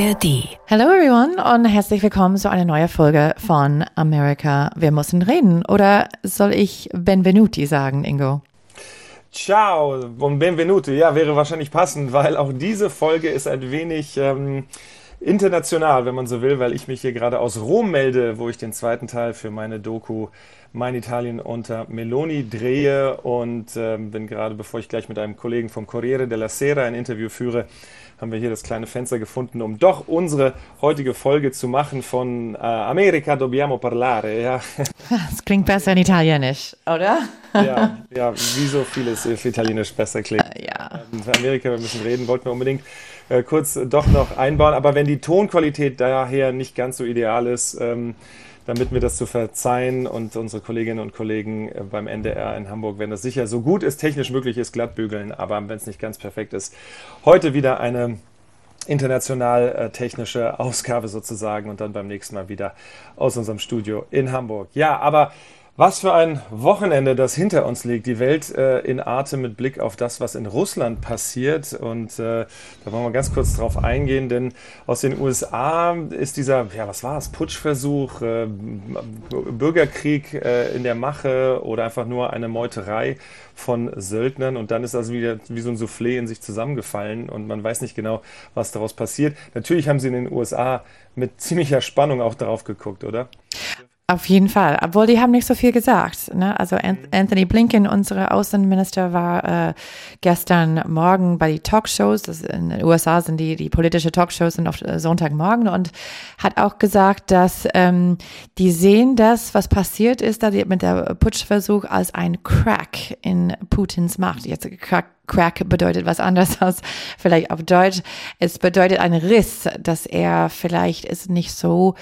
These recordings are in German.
ARD. Hello everyone und herzlich willkommen zu einer neuen Folge von America. Wir müssen reden. Oder soll ich Benvenuti sagen, Ingo? Ciao und Benvenuti. Ja, wäre wahrscheinlich passend, weil auch diese Folge ist ein wenig ähm, international, wenn man so will, weil ich mich hier gerade aus Rom melde, wo ich den zweiten Teil für meine Doku Mein Italien unter Meloni drehe und äh, bin gerade, bevor ich gleich mit einem Kollegen vom Corriere della Sera ein Interview führe, haben wir hier das kleine Fenster gefunden, um doch unsere heutige Folge zu machen von äh, America dobbiamo parlare. Ja. Das klingt besser in Italienisch, oder? Ja, ja wie so vieles auf Italienisch besser klingt. Ja. Ähm, Amerika, wir müssen reden, wollten wir unbedingt äh, kurz doch noch einbauen. Aber wenn die Tonqualität daher nicht ganz so ideal ist, ähm, damit mir das zu verzeihen und unsere Kolleginnen und Kollegen äh, beim NDR in Hamburg werden das sicher so gut es technisch möglich ist glatt bügeln, aber wenn es nicht ganz perfekt ist, heute wieder eine international äh, technische Ausgabe sozusagen und dann beim nächsten Mal wieder aus unserem Studio in Hamburg. Ja, aber was für ein Wochenende, das hinter uns liegt. Die Welt äh, in Atem mit Blick auf das, was in Russland passiert. Und äh, da wollen wir ganz kurz drauf eingehen, denn aus den USA ist dieser, ja, was war es, Putschversuch, äh, Bürgerkrieg äh, in der Mache oder einfach nur eine Meuterei von Söldnern. Und dann ist das wieder wie so ein Soufflé in sich zusammengefallen und man weiß nicht genau, was daraus passiert. Natürlich haben sie in den USA mit ziemlicher Spannung auch darauf geguckt, oder? Auf jeden Fall, obwohl die haben nicht so viel gesagt. Ne? Also mhm. Anthony Blinken, unser Außenminister, war äh, gestern Morgen bei den Talkshows. Das in den USA sind die die politische Talkshows sind auf äh, Sonntagmorgen und hat auch gesagt, dass ähm, die sehen das, was passiert ist, da mit der Putschversuch als ein Crack in Putins Macht. Jetzt Crack Crack bedeutet was anderes als vielleicht auf Deutsch. Es bedeutet ein Riss, dass er vielleicht ist nicht so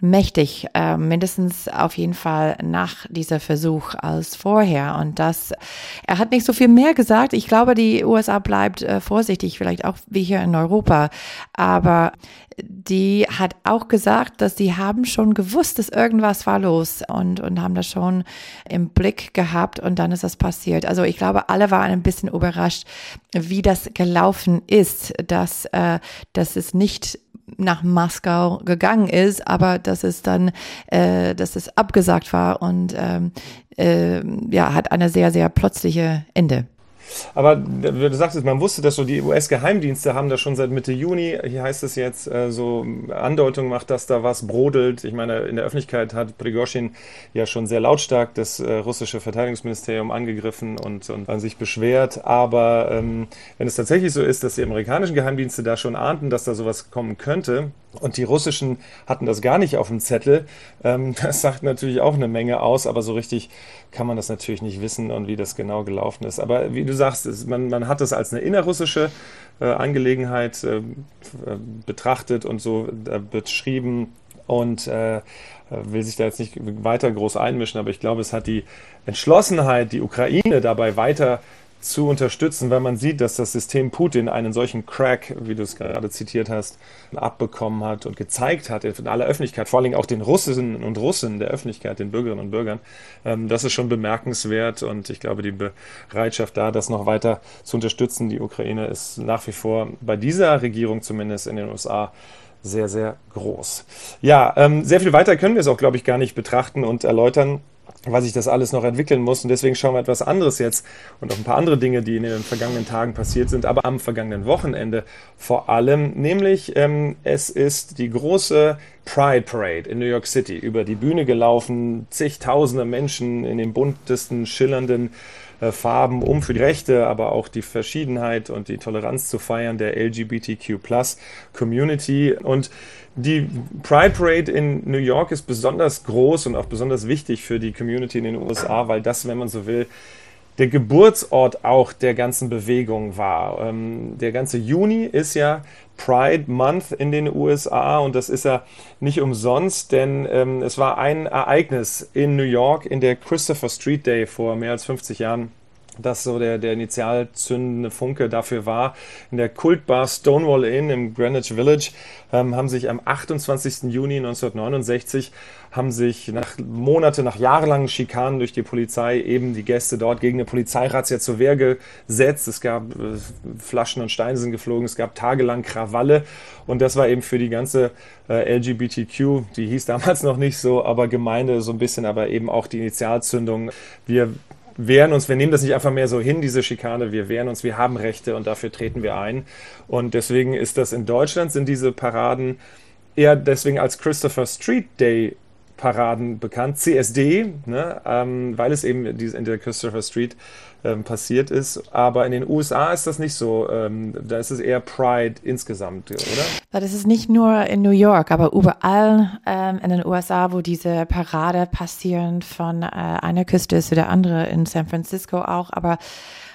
mächtig, äh, mindestens auf jeden Fall nach dieser Versuch als vorher. Und das, er hat nicht so viel mehr gesagt. Ich glaube, die USA bleibt äh, vorsichtig, vielleicht auch wie hier in Europa. Aber die hat auch gesagt, dass sie haben schon gewusst, dass irgendwas war los und, und haben das schon im Blick gehabt und dann ist das passiert. Also ich glaube, alle waren ein bisschen überrascht, wie das gelaufen ist, dass, äh, dass es nicht nach Moskau gegangen ist, aber dass es dann, äh, dass es abgesagt war und ähm, äh, ja, hat eine sehr, sehr plötzliche Ende. Aber du sagtest, man wusste das so, die US-Geheimdienste haben das schon seit Mitte Juni, hier heißt es jetzt, äh, so Andeutung macht, dass da was brodelt. Ich meine, in der Öffentlichkeit hat Prigozhin ja schon sehr lautstark das äh, russische Verteidigungsministerium angegriffen und, und an sich beschwert. Aber ähm, wenn es tatsächlich so ist, dass die amerikanischen Geheimdienste da schon ahnten, dass da sowas kommen könnte, und die Russischen hatten das gar nicht auf dem Zettel. Ähm, das sagt natürlich auch eine Menge aus, aber so richtig kann man das natürlich nicht wissen und wie das genau gelaufen ist. Aber wie du sagst, man, man hat das als eine innerrussische äh, Angelegenheit äh, betrachtet und so äh, beschrieben und äh, will sich da jetzt nicht weiter groß einmischen, aber ich glaube, es hat die Entschlossenheit, die Ukraine dabei weiter zu unterstützen, weil man sieht, dass das System Putin einen solchen Crack, wie du es gerade zitiert hast, abbekommen hat und gezeigt hat in aller Öffentlichkeit, vor allem auch den Russinnen und Russen der Öffentlichkeit, den Bürgerinnen und Bürgern. Ähm, das ist schon bemerkenswert und ich glaube, die Bereitschaft da, das noch weiter zu unterstützen, die Ukraine ist nach wie vor bei dieser Regierung zumindest in den USA sehr, sehr groß. Ja, ähm, sehr viel weiter können wir es auch, glaube ich, gar nicht betrachten und erläutern weil sich das alles noch entwickeln muss. Und deswegen schauen wir etwas anderes jetzt und auf ein paar andere Dinge, die in den vergangenen Tagen passiert sind, aber am vergangenen Wochenende vor allem. Nämlich, ähm, es ist die große Pride Parade in New York City über die Bühne gelaufen. Zigtausende Menschen in den buntesten, schillernden Farben, um für die Rechte, aber auch die Verschiedenheit und die Toleranz zu feiern der LGBTQ Community. Und die Pride Parade in New York ist besonders groß und auch besonders wichtig für die Community in den USA, weil das, wenn man so will, der Geburtsort auch der ganzen Bewegung war. Ähm, der ganze Juni ist ja Pride Month in den USA und das ist ja nicht umsonst, denn ähm, es war ein Ereignis in New York in der Christopher Street Day vor mehr als 50 Jahren das so der, der initial zündende Funke dafür war. In der Kultbar Stonewall Inn im Greenwich Village ähm, haben sich am 28. Juni 1969 haben sich nach Monate, nach jahrelangen Schikanen durch die Polizei eben die Gäste dort gegen eine Polizeirazzia zur Wehr gesetzt. Es gab äh, Flaschen und Steine sind geflogen, es gab tagelang Krawalle und das war eben für die ganze äh, LGBTQ, die hieß damals noch nicht so, aber Gemeinde so ein bisschen, aber eben auch die Initialzündung. Wir wehren uns, wir nehmen das nicht einfach mehr so hin, diese Schikane, wir wehren uns, wir haben Rechte und dafür treten wir ein. Und deswegen ist das in Deutschland, sind diese Paraden eher deswegen als Christopher Street Day Paraden bekannt, CSD, ne, ähm, weil es eben in der Christopher Street ähm, passiert ist. Aber in den USA ist das nicht so. Ähm, da ist es eher Pride insgesamt, oder? Das ist nicht nur in New York, aber überall ähm, in den USA, wo diese Parade passieren von äh, einer Küste zu der anderen, in San Francisco auch, aber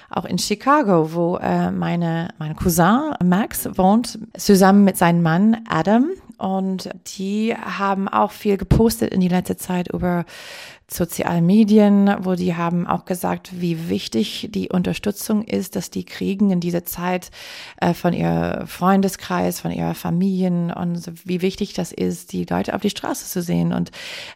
auch in Chicago, wo äh, meine, mein Cousin Max wohnt, zusammen mit seinem Mann Adam. Und die haben auch viel gepostet in die letzte Zeit über sozialen Medien, wo die haben auch gesagt, wie wichtig die Unterstützung ist, dass die kriegen in dieser Zeit äh, von ihr Freundeskreis, von ihrer Familien und so, wie wichtig das ist, die Leute auf die Straße zu sehen. Und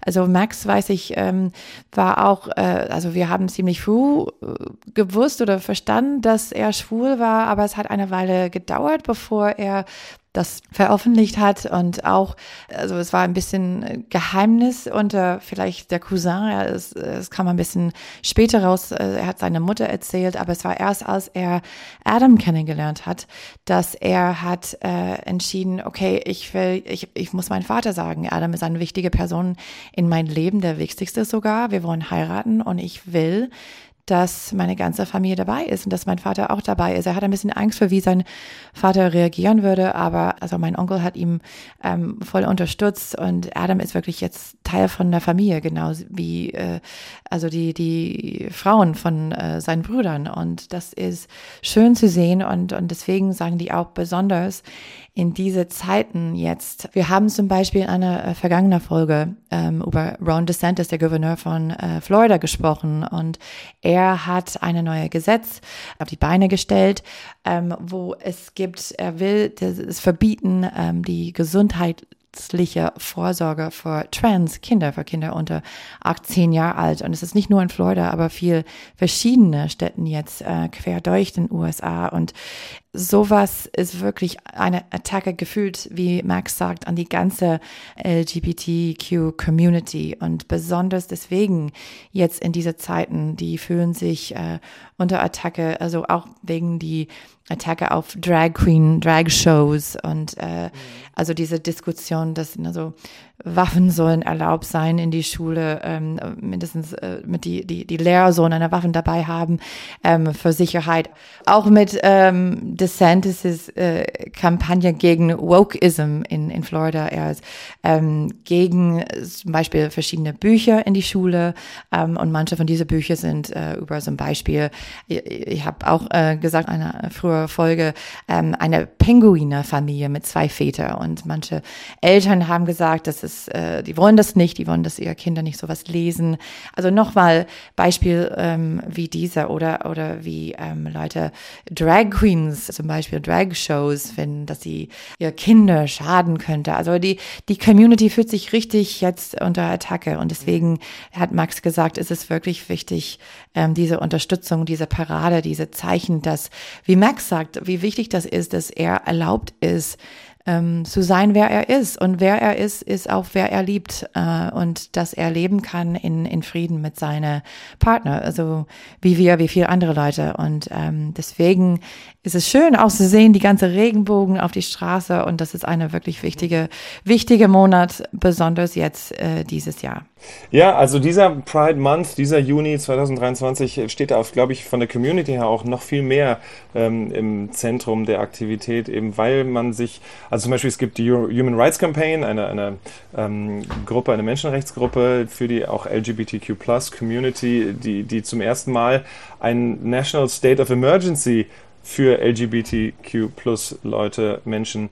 also Max, weiß ich, ähm, war auch, äh, also wir haben ziemlich früh äh, gewusst oder verstanden, dass er schwul war, aber es hat eine Weile gedauert, bevor er das veröffentlicht hat und auch, also es war ein bisschen Geheimnis unter vielleicht der Cousin, ja, es, es kam ein bisschen später raus, äh, er hat seine Mutter erzählt, aber es war erst, als er Adam kennengelernt hat, dass er hat äh, entschieden, okay, ich will, ich, ich muss meinen Vater sagen, Adam ist eine wichtige Person in meinem Leben, der wichtigste sogar, wir wollen heiraten und ich will, dass meine ganze Familie dabei ist und dass mein Vater auch dabei ist. Er hat ein bisschen Angst vor, wie sein Vater reagieren würde, aber also mein Onkel hat ihm ähm, voll unterstützt und Adam ist wirklich jetzt Teil von der Familie, genau wie äh, also die die Frauen von äh, seinen Brüdern und das ist schön zu sehen und und deswegen sagen die auch besonders in diese Zeiten jetzt. Wir haben zum Beispiel in einer äh, vergangenen Folge ähm, über Ron DeSantis, der Gouverneur von äh, Florida, gesprochen und er hat eine neue Gesetz auf die Beine gestellt, ähm, wo es gibt, er will es verbieten, ähm, die Gesundheit Vorsorge für Trans-Kinder, für Kinder unter 18 Jahre alt. Und es ist nicht nur in Florida, aber viel verschiedene Städten jetzt äh, quer durch den USA. Und sowas ist wirklich eine Attacke gefühlt, wie Max sagt, an die ganze LGBTQ-Community. Und besonders deswegen jetzt in diese Zeiten, die fühlen sich äh, unter Attacke, also auch wegen die Attacke auf Drag Queen, Drag Shows und äh, mhm. also diese Diskussion, dass also Waffen sollen erlaubt sein in die Schule, ähm, mindestens äh, mit die, die, die Lehrer sollen eine Waffen dabei haben ähm, für Sicherheit. Auch mit ähm, DeSantis' äh, Kampagne gegen Wokeism in, in Florida. Er ist ähm, gegen zum Beispiel verschiedene Bücher in die Schule ähm, und manche von diesen Büchern sind äh, über zum Beispiel, ich, ich habe auch äh, gesagt, eine frühere Folge, ähm, eine Pinguine-Familie mit zwei Vätern und manche Eltern haben gesagt, dass es ist, äh, die wollen das nicht, die wollen, dass ihre Kinder nicht sowas lesen. Also nochmal Beispiel ähm, wie dieser oder oder wie ähm, Leute Drag Queens zum Beispiel Drag Shows finden, dass sie ihre Kinder schaden könnte. Also die die Community fühlt sich richtig jetzt unter Attacke und deswegen hat Max gesagt, ist es wirklich wichtig, ähm, diese Unterstützung, diese Parade, diese Zeichen, dass wie Max sagt, wie wichtig das ist, dass er erlaubt ist ähm, zu sein, wer er ist. Und wer er ist, ist auch, wer er liebt äh, und dass er leben kann in, in Frieden mit seiner Partner, also wie wir, wie viele andere Leute. Und ähm, deswegen ist es schön auch zu sehen, die ganze Regenbogen auf die Straße und das ist eine wirklich wichtige, wichtige Monat, besonders jetzt äh, dieses Jahr. Ja, also dieser Pride Month, dieser Juni 2023 steht auf, glaube ich, von der Community her auch noch viel mehr ähm, im Zentrum der Aktivität, eben weil man sich, also zum Beispiel es gibt die Human Rights Campaign, eine, eine ähm, Gruppe, eine Menschenrechtsgruppe für die auch LGBTQ Plus Community, die, die zum ersten Mal ein National State of Emergency für LGBTQ plus Leute, Menschen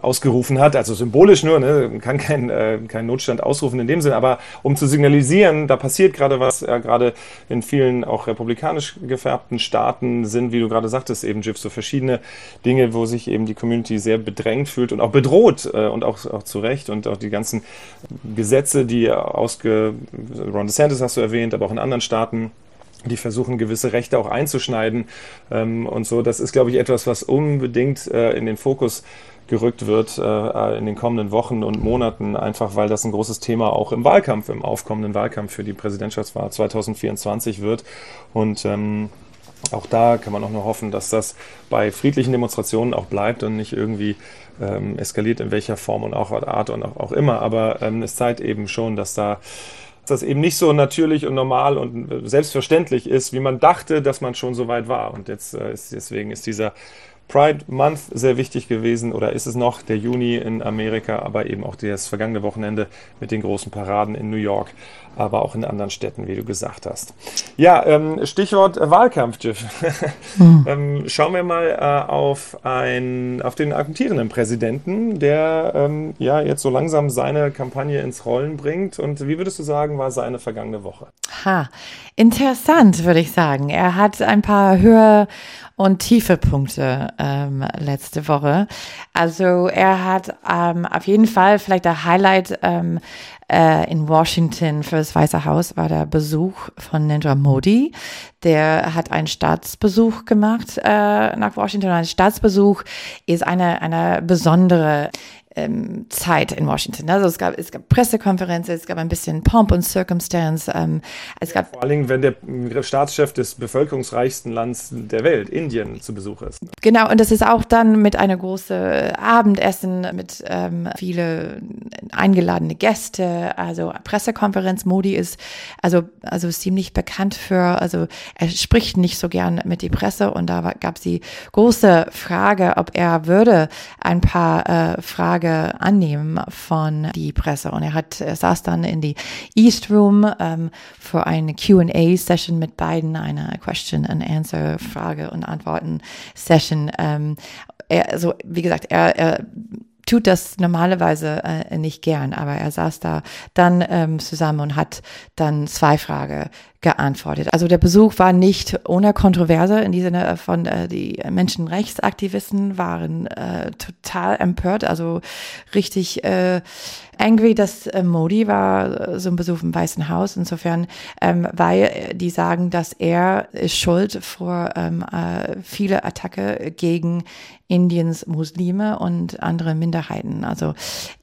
ausgerufen hat, also symbolisch nur, ne, kann kein, äh, kein Notstand ausrufen in dem Sinn, aber um zu signalisieren, da passiert gerade was, äh, gerade in vielen auch republikanisch gefärbten Staaten sind, wie du gerade sagtest, eben Jiff, so verschiedene Dinge, wo sich eben die Community sehr bedrängt fühlt und auch bedroht äh, und auch, auch zu Recht. Und auch die ganzen Gesetze, die ausge, Ron DeSantis hast du erwähnt, aber auch in anderen Staaten, die versuchen, gewisse Rechte auch einzuschneiden. Ähm, und so. Das ist, glaube ich, etwas, was unbedingt äh, in den Fokus gerückt wird äh, in den kommenden Wochen und Monaten, einfach weil das ein großes Thema auch im Wahlkampf, im aufkommenden Wahlkampf für die Präsidentschaftswahl 2024 wird. Und ähm, auch da kann man auch nur hoffen, dass das bei friedlichen Demonstrationen auch bleibt und nicht irgendwie ähm, eskaliert in welcher Form und auch Art und auch, auch immer. Aber ähm, es zeigt eben schon, dass da das eben nicht so natürlich und normal und selbstverständlich ist, wie man dachte, dass man schon so weit war. Und jetzt äh, ist, deswegen ist dieser Pride Month sehr wichtig gewesen oder ist es noch? Der Juni in Amerika, aber eben auch das vergangene Wochenende mit den großen Paraden in New York, aber auch in anderen Städten, wie du gesagt hast. Ja, ähm, Stichwort Wahlkampf, Jiff. Mhm. ähm, schauen wir mal äh, auf, ein, auf den amtierenden Präsidenten, der ähm, ja jetzt so langsam seine Kampagne ins Rollen bringt. Und wie würdest du sagen, war seine vergangene Woche? Ha, interessant, würde ich sagen. Er hat ein paar höher und tiefe Punkte ähm, letzte Woche. Also er hat ähm, auf jeden Fall vielleicht der Highlight ähm, äh, in Washington für das Weiße Haus war der Besuch von Narendra Modi. Der hat einen Staatsbesuch gemacht äh, nach Washington. Ein Staatsbesuch ist eine, eine besondere ähm, Zeit in Washington. Also es gab, es gab Pressekonferenzen, es gab ein bisschen Pomp und Circumstance. Ähm, es gab Vor allen Dingen, wenn der Staatschef des bevölkerungsreichsten Landes der Welt, Indien, zu Besuch ist. Genau, und das ist auch dann mit einer großen Abendessen mit ähm, viele eingeladene Gäste, also Pressekonferenz. Modi ist also also ziemlich bekannt für, also er spricht nicht so gern mit die Presse und da gab es die große Frage, ob er würde ein paar äh, Fragen Frage annehmen von die Presse. Und er hat, er saß dann in die East Room ähm, für eine Q&A-Session mit beiden, eine Question and Answer, Frage und Antworten Session. Ähm, er, also, wie gesagt, er, er tut das normalerweise äh, nicht gern, aber er saß da dann ähm, zusammen und hat dann zwei Fragen geantwortet. Also der Besuch war nicht ohne Kontroverse in diesem Sinne von äh, die Menschenrechtsaktivisten waren äh, total empört, also richtig äh, angry, dass äh, Modi war äh, so ein Besuch im Weißen Haus. Insofern, ähm, weil die sagen, dass er ist schuld vor ähm, äh, viele Attacke gegen Indiens Muslime und andere Minderheiten. Also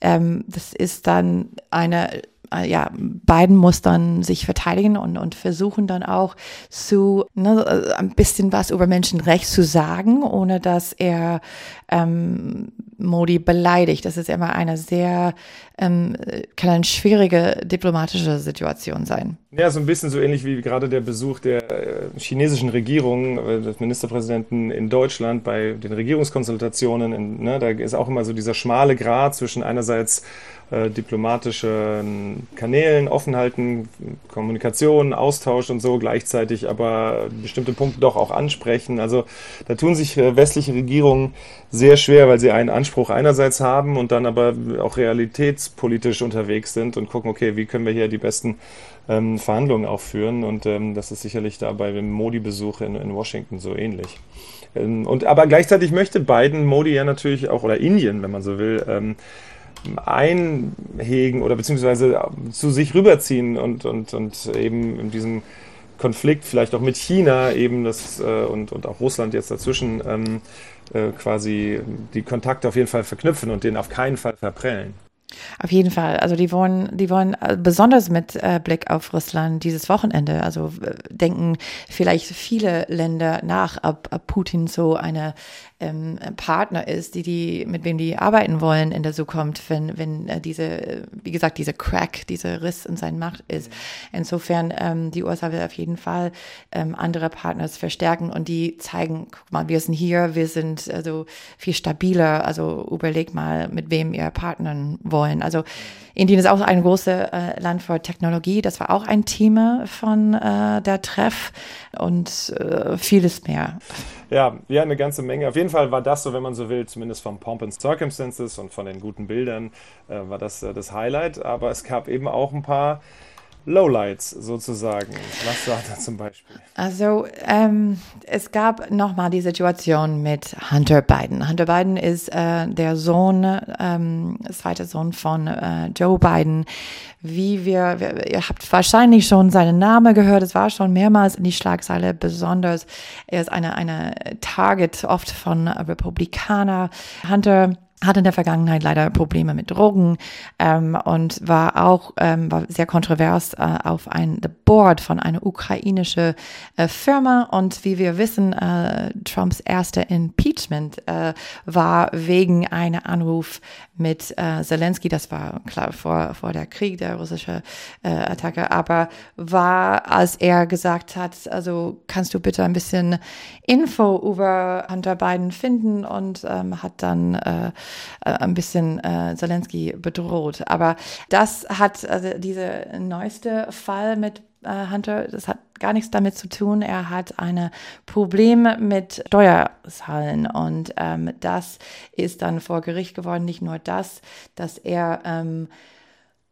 ähm, das ist dann eine äh, ja, beiden muss dann sich verteidigen und, und versuchen dann auch zu ne, äh, ein bisschen was über Menschenrecht zu sagen, ohne dass er ähm, Modi beleidigt. Das ist immer eine sehr, ähm, kann eine schwierige diplomatische Situation sein. Ja, so ein bisschen so ähnlich wie gerade der Besuch der äh, chinesischen Regierung, des Ministerpräsidenten in Deutschland bei den Regierungskonsultationen. In, ne, da ist auch immer so dieser schmale Grat zwischen einerseits äh, diplomatischen Kanälen offen halten, Kommunikation, Austausch und so, gleichzeitig aber bestimmte Punkte doch auch ansprechen. Also da tun sich äh, westliche Regierungen sehr schwer, weil sie einen Anspruch einerseits haben und dann aber auch realitätspolitisch unterwegs sind und gucken, okay, wie können wir hier die besten ähm, Verhandlungen auch führen. Und ähm, das ist sicherlich da bei dem Modi-Besuch in, in Washington so ähnlich. Ähm, und aber gleichzeitig möchte Biden Modi ja natürlich auch, oder Indien, wenn man so will, ähm, einhegen oder beziehungsweise zu sich rüberziehen und, und, und eben in diesem Konflikt vielleicht auch mit China eben das äh, und, und auch Russland jetzt dazwischen ähm, äh, quasi die Kontakte auf jeden Fall verknüpfen und den auf keinen Fall verprellen. Auf jeden Fall. Also die wollen, die wollen äh, besonders mit äh, Blick auf Russland dieses Wochenende, also denken vielleicht viele Länder nach, ob Putin so eine ähm, Partner ist, die die, mit wem die arbeiten wollen in der Zukunft, wenn, wenn äh, diese, wie gesagt, diese Crack, dieser Riss in seinen Macht ist. Insofern, ähm, die USA will auf jeden Fall ähm, andere Partners verstärken und die zeigen, guck mal, wir sind hier, wir sind also viel stabiler, also überleg mal, mit wem ihr partnern wollen. Also Indien ist auch ein großes äh, Land für Technologie, das war auch ein Thema von äh, der Treff und äh, vieles mehr. Ja, ja, eine ganze Menge. Auf jeden Fall war das so, wenn man so will, zumindest vom Pomp and Circumstances und von den guten Bildern, äh, war das äh, das Highlight. Aber es gab eben auch ein paar Lowlights sozusagen. Was war da zum Beispiel? Also ähm, es gab nochmal die Situation mit Hunter Biden. Hunter Biden ist äh, der Sohn, ähm, zweite Sohn von äh, Joe Biden. Wie wir, wir, ihr habt wahrscheinlich schon seinen Namen gehört. Es war schon mehrmals in die Schlagzeile. Besonders er ist eine eine Target oft von Republikaner. Hunter hatte in der Vergangenheit leider Probleme mit Drogen ähm, und war auch ähm, war sehr kontrovers äh, auf ein the Board von einer ukrainischen äh, Firma. Und wie wir wissen äh, Trumps erster Impeachment äh, war wegen einer Anruf mit äh, Zelensky. Das war klar vor vor der Krieg der russische äh, Attacke. Aber war als er gesagt hat also kannst du bitte ein bisschen Info über Hunter Biden finden? Und ähm, hat dann äh, äh, ein bisschen äh, Zelensky bedroht. Aber das hat, also dieser neueste Fall mit Hunter, das hat gar nichts damit zu tun. Er hat eine Probleme mit Steuerzahlen und ähm, das ist dann vor Gericht geworden. Nicht nur das, dass er ähm,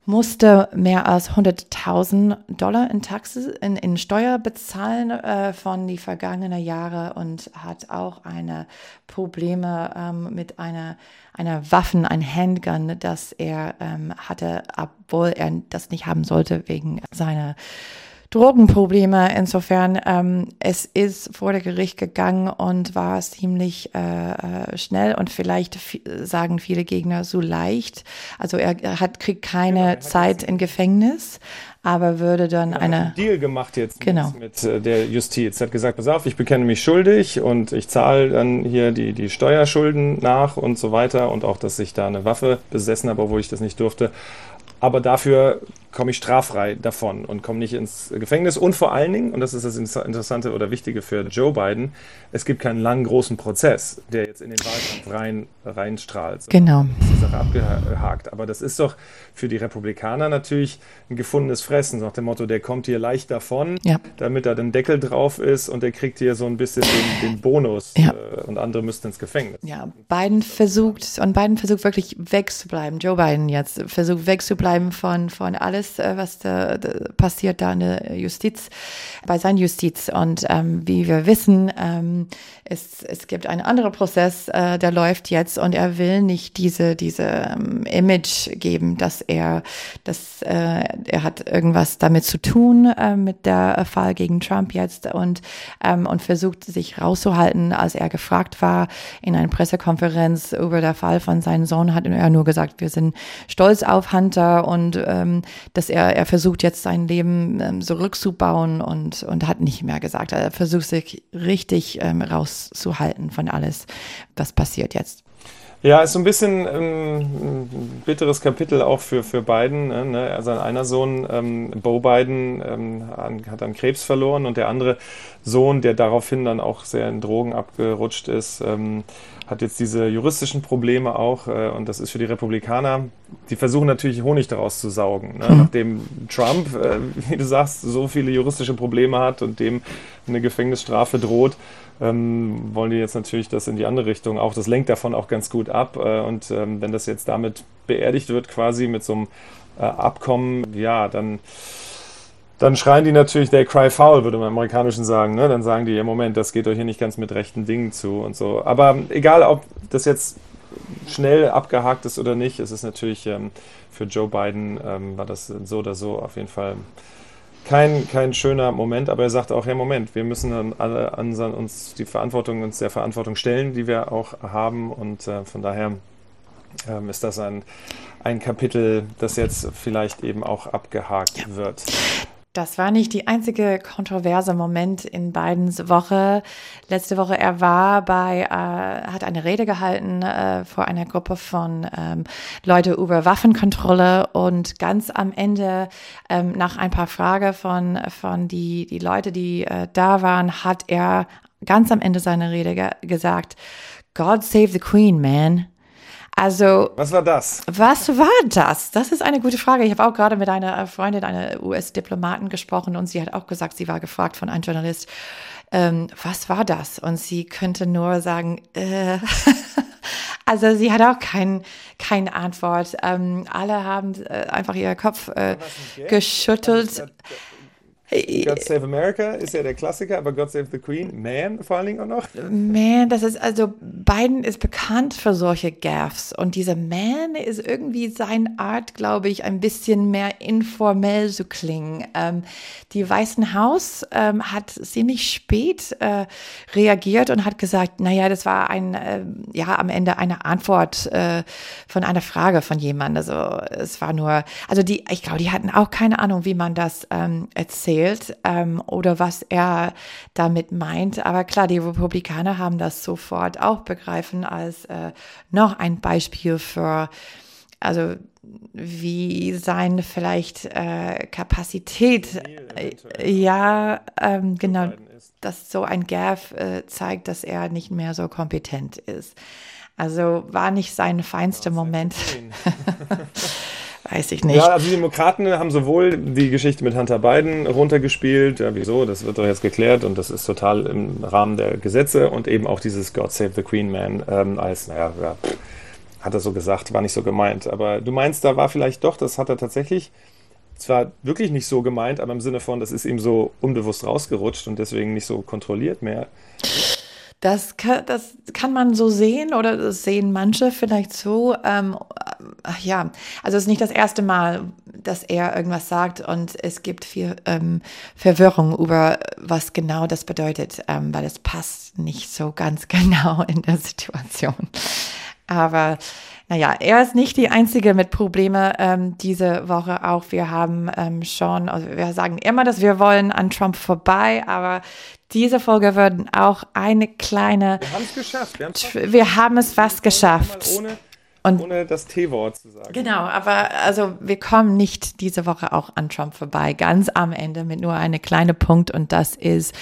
musste mehr als 100.000 Dollar in Taxes, in, in Steuer bezahlen äh, von die vergangenen Jahre und hat auch eine Probleme ähm, mit einer, einer Waffen, ein Handgun, das er ähm, hatte, obwohl er das nicht haben sollte wegen seiner Drogenprobleme. Insofern, ähm, es ist vor der Gericht gegangen und war ziemlich äh, äh schnell und vielleicht sagen viele Gegner so leicht. Also er, hat kriegt keine ja, Zeit in Gefängnis, aber würde dann ja, eine einen Deal gemacht jetzt genau. mit, mit äh, der Justiz. Hat gesagt, pass auf, ich bekenne mich schuldig und ich zahle dann hier die die Steuerschulden nach und so weiter und auch, dass ich da eine Waffe besessen habe, obwohl ich das nicht durfte. Aber dafür komme ich straffrei davon und komme nicht ins Gefängnis. Und vor allen Dingen, und das ist das Interessante oder Wichtige für Joe Biden, es gibt keinen langen, großen Prozess, der jetzt in den Wahlkampf rein, reinstrahlt. Genau. Das ist Sache abgehakt. Aber das ist doch für die Republikaner natürlich ein gefundenes Fressen, nach dem Motto, der kommt hier leicht davon, ja. damit da den Deckel drauf ist und der kriegt hier so ein bisschen den, den Bonus ja. äh, und andere müssten ins Gefängnis. Ja, Biden versucht, und Biden versucht wirklich wegzubleiben, Joe Biden jetzt versucht wegzubleiben von, von alles alles, äh, was da, da passiert da in der Justiz, bei seiner Justiz. Und ähm, wie wir wissen, ähm, es, es gibt einen anderen Prozess, äh, der läuft jetzt. Und er will nicht diese, diese ähm, Image geben, dass er, dass äh, er hat irgendwas damit zu tun, äh, mit der Fall gegen Trump jetzt. Und, ähm, und versucht sich rauszuhalten, als er gefragt war in einer Pressekonferenz über der Fall von seinem Sohn, hat er nur gesagt, wir sind stolz auf Hunter und ähm, dass er, er versucht jetzt sein Leben ähm, zurückzubauen und, und hat nicht mehr gesagt. Er versucht sich richtig ähm, rauszuhalten von alles, was passiert jetzt. Ja, ist so ein bisschen ähm, ein bitteres Kapitel auch für, für Biden. Ne? Also einer Sohn, ähm, Bo Biden, ähm, hat an Krebs verloren und der andere Sohn, der daraufhin dann auch sehr in Drogen abgerutscht ist, ähm, hat jetzt diese juristischen Probleme auch. Äh, und das ist für die Republikaner, die versuchen natürlich Honig daraus zu saugen. Ne? Mhm. Nachdem Trump, äh, wie du sagst, so viele juristische Probleme hat und dem eine Gefängnisstrafe droht, ähm, wollen die jetzt natürlich das in die andere Richtung auch. Das lenkt davon auch ganz gut ab. Äh, und ähm, wenn das jetzt damit beerdigt wird, quasi mit so einem äh, Abkommen, ja, dann dann schreien die natürlich, they cry foul, würde man im Amerikanischen sagen. Ne? Dann sagen die, ja, Moment, das geht euch hier nicht ganz mit rechten Dingen zu und so. Aber egal, ob das jetzt schnell abgehakt ist oder nicht, es ist natürlich ähm, für Joe Biden, ähm, war das so oder so auf jeden Fall kein, kein schöner Moment, aber er sagt auch, ja Moment, wir müssen dann alle an uns die Verantwortung, uns der Verantwortung stellen, die wir auch haben und äh, von daher ähm, ist das ein, ein Kapitel, das jetzt vielleicht eben auch abgehakt ja. wird. Das war nicht die einzige kontroverse Moment in Bidens Woche. Letzte Woche er war bei, äh, hat eine Rede gehalten äh, vor einer Gruppe von ähm, Leute über Waffenkontrolle und ganz am Ende ähm, nach ein paar Fragen von von die die Leute, die äh, da waren, hat er ganz am Ende seiner Rede ge gesagt: God save the Queen, man. Also. Was war das? Was war das? Das ist eine gute Frage. Ich habe auch gerade mit einer Freundin, einer US-Diplomaten gesprochen und sie hat auch gesagt, sie war gefragt von einem Journalist, ähm, was war das? Und sie könnte nur sagen, äh, also sie hat auch kein, keine Antwort. Ähm, alle haben äh, einfach ihr Kopf äh, geschüttelt. God Save America ist ja der Klassiker, aber God Save the Queen, Man vor allen Dingen auch noch. Man, das ist also, Biden ist bekannt für solche Gaffs und dieser Man ist irgendwie seine Art, glaube ich, ein bisschen mehr informell zu klingen. Ähm, die Weißen Haus ähm, hat ziemlich spät äh, reagiert und hat gesagt, naja, das war ein, äh, ja, am Ende eine Antwort äh, von einer Frage von jemandem. Also es war nur, also die, ich glaube, die hatten auch keine Ahnung, wie man das ähm, erzählt erzählt ähm, oder was er damit meint. Aber klar, die Republikaner haben das sofort auch begreifen als äh, noch ein Beispiel für, also wie seine vielleicht äh, Kapazität, äh, ja, ähm, genau, dass so ein Gaff äh, zeigt, dass er nicht mehr so kompetent ist. Also war nicht sein feinster Moment. weiß ich nicht. Ja, also die Demokraten haben sowohl die Geschichte mit Hunter Biden runtergespielt, ja, wieso, das wird doch jetzt geklärt und das ist total im Rahmen der Gesetze und eben auch dieses God Save the Queen Man ähm, als, naja, ja, hat er so gesagt, war nicht so gemeint. Aber du meinst, da war vielleicht doch, das hat er tatsächlich zwar wirklich nicht so gemeint, aber im Sinne von, das ist ihm so unbewusst rausgerutscht und deswegen nicht so kontrolliert mehr. Das kann, das kann man so sehen oder das sehen manche vielleicht so. Ähm, ja, also es ist nicht das erste Mal, dass er irgendwas sagt und es gibt viel ähm, Verwirrung über, was genau das bedeutet, ähm, weil es passt nicht so ganz genau in der Situation. Aber naja, er ist nicht die Einzige mit Probleme ähm, diese Woche auch. Wir haben ähm, schon, also wir sagen immer, dass wir wollen an Trump vorbei, aber diese Folge würden auch eine kleine. Wir haben es geschafft. Wir, wir haben es fast geschafft. Ohne, und, ohne das T-Wort zu sagen. Genau, aber also wir kommen nicht diese Woche auch an Trump vorbei. Ganz am Ende mit nur einem kleinen Punkt und das ist,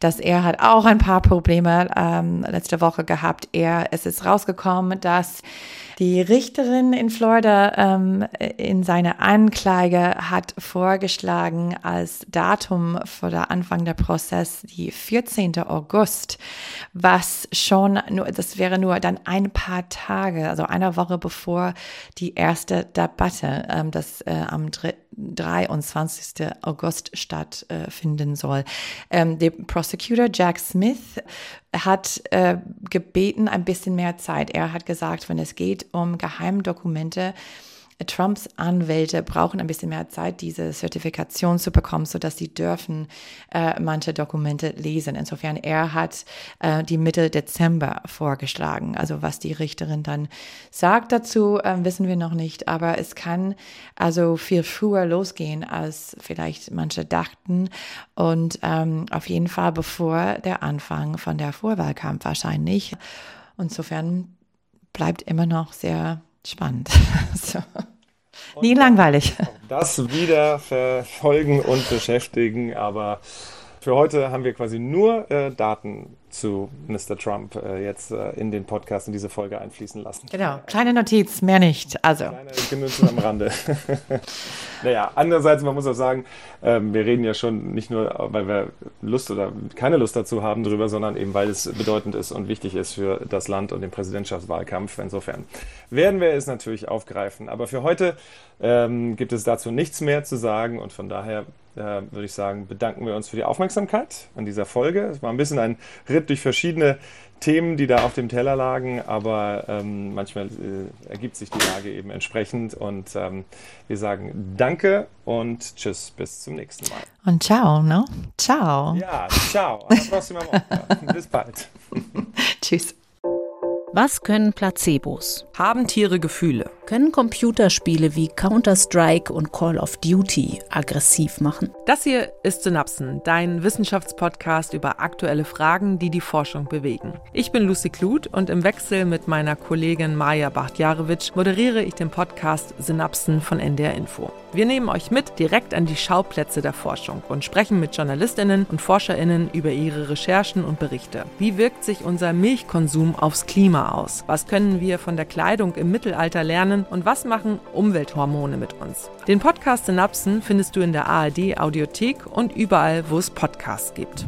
dass er hat auch ein paar Probleme ähm, letzte Woche gehabt. Er, es ist rausgekommen, dass die Richterin in Florida ähm, in seiner Anklage hat vorgeschlagen als Datum für den Anfang der Prozess die 14. August, was schon nur, das wäre nur dann ein paar Tage, also eine Woche bevor die erste Debatte, ähm, das äh, am 23. August stattfinden soll. Ähm, der Prosecutor Jack Smith hat äh, gebeten, ein bisschen mehr Zeit. Er hat gesagt, wenn es geht um Geheimdokumente, Trumps Anwälte brauchen ein bisschen mehr Zeit, diese Zertifikation zu bekommen, so dass sie dürfen äh, manche Dokumente lesen. Insofern, er hat äh, die Mitte Dezember vorgeschlagen. Also was die Richterin dann sagt dazu, äh, wissen wir noch nicht. Aber es kann also viel früher losgehen, als vielleicht manche dachten. Und ähm, auf jeden Fall bevor der Anfang von der Vorwahlkampf wahrscheinlich. Insofern bleibt immer noch sehr spannend. so. Nie langweilig. Das wieder verfolgen und beschäftigen, aber für heute haben wir quasi nur äh, Daten zu Mr. Trump äh, jetzt äh, in den Podcast, in diese Folge einfließen lassen. Genau, kleine Notiz, mehr nicht. Also. Kleine Genüsse am Rande. naja, andererseits, man muss auch sagen, ähm, wir reden ja schon nicht nur, weil wir Lust oder keine Lust dazu haben drüber, sondern eben, weil es bedeutend ist und wichtig ist für das Land und den Präsidentschaftswahlkampf. Insofern werden wir es natürlich aufgreifen. Aber für heute ähm, gibt es dazu nichts mehr zu sagen und von daher äh, würde ich sagen, bedanken wir uns für die Aufmerksamkeit an dieser Folge. Es war ein bisschen ein Ritt durch verschiedene Themen, die da auf dem Teller lagen, aber ähm, manchmal äh, ergibt sich die Lage eben entsprechend und ähm, wir sagen Danke und Tschüss, bis zum nächsten Mal. Und ciao, ne? Ciao. Ja, ciao. Bis bald. Tschüss. Was können Placebos? Haben Tiere Gefühle? Können Computerspiele wie Counter-Strike und Call of Duty aggressiv machen? Das hier ist Synapsen, dein Wissenschaftspodcast über aktuelle Fragen, die die Forschung bewegen. Ich bin Lucy Kluth und im Wechsel mit meiner Kollegin Maja Bachtjarewitsch moderiere ich den Podcast Synapsen von NDR Info. Wir nehmen euch mit direkt an die Schauplätze der Forschung und sprechen mit JournalistInnen und ForscherInnen über ihre Recherchen und Berichte. Wie wirkt sich unser Milchkonsum aufs Klima aus? Was können wir von der Kleidung im Mittelalter lernen und was machen Umwelthormone mit uns? Den Podcast Synapsen findest du in der ARD Audiothek und überall, wo es Podcasts gibt.